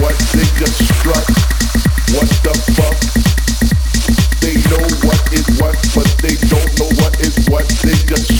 what they just strut. What the fuck? They know what what they just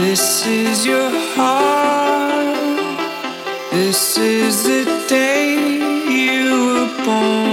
This is your heart. This is the day you were born.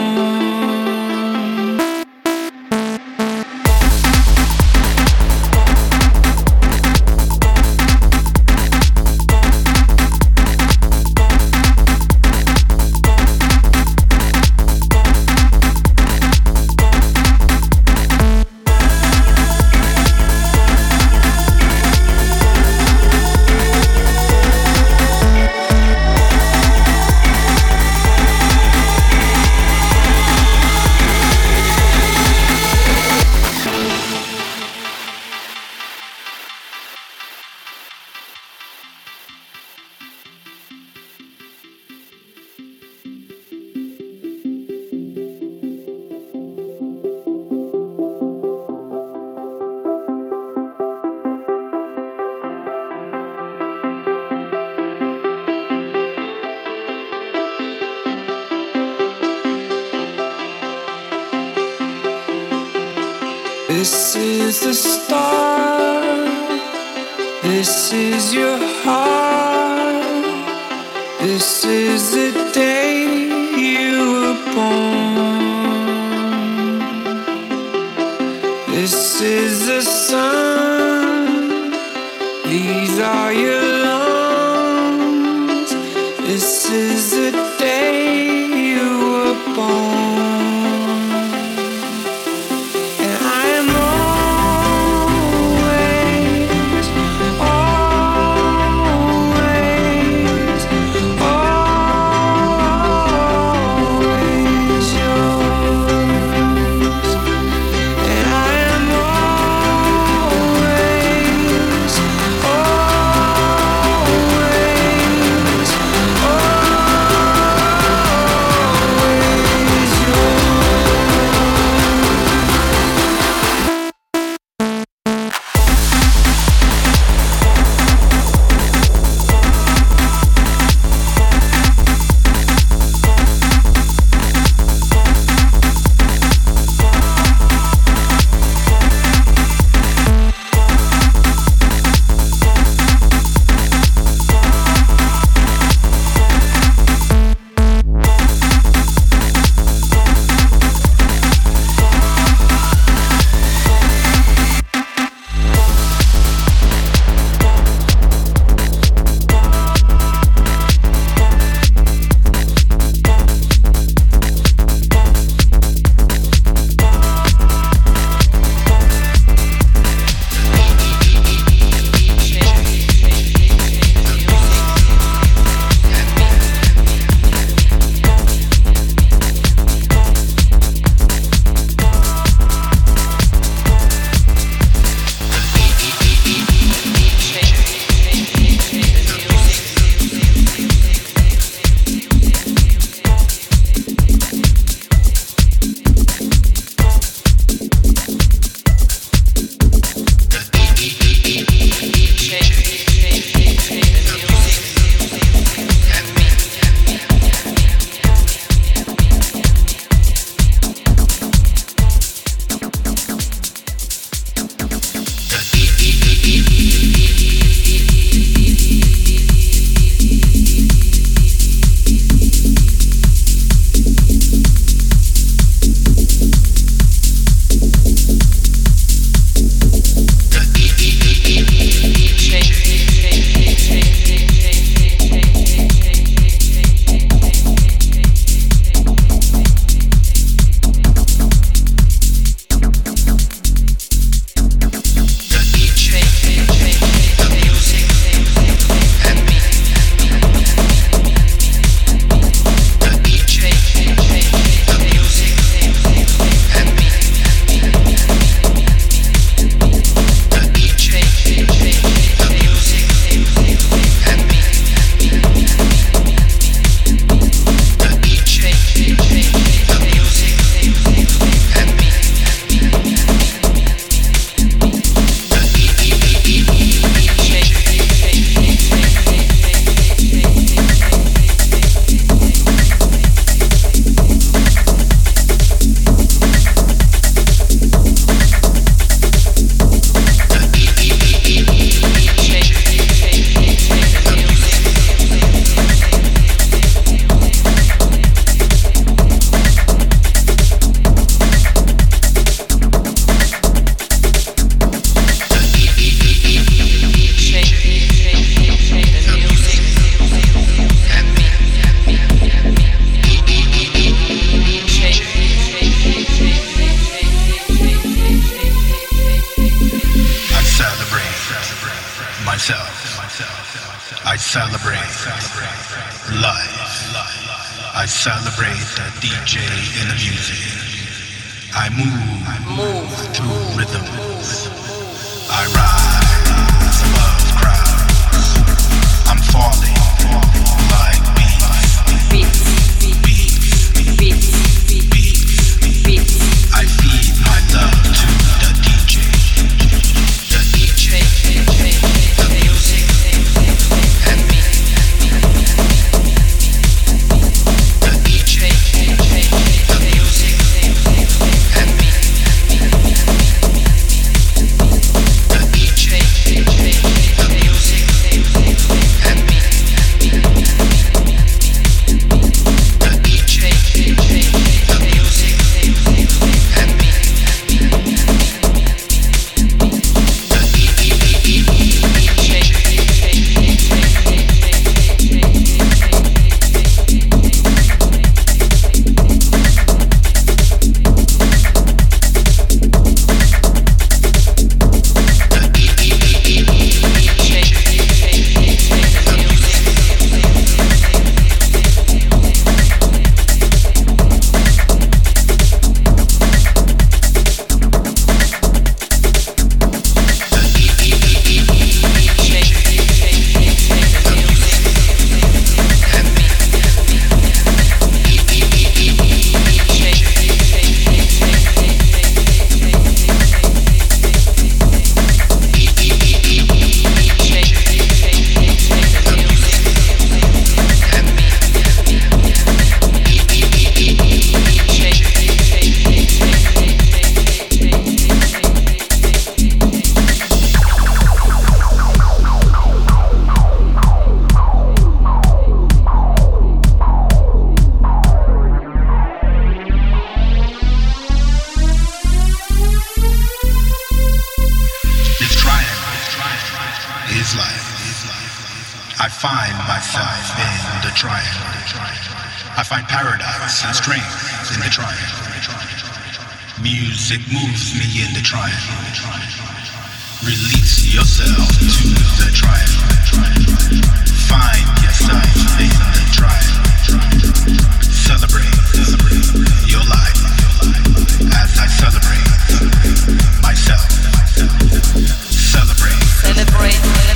Find myself in the triangle. I find paradise and strength in the triangle. Music moves me in the triangle. Release yourself to the triangle. Find yourself in the triangle. Celebrate your life as I celebrate myself. Celebrate Celebrate,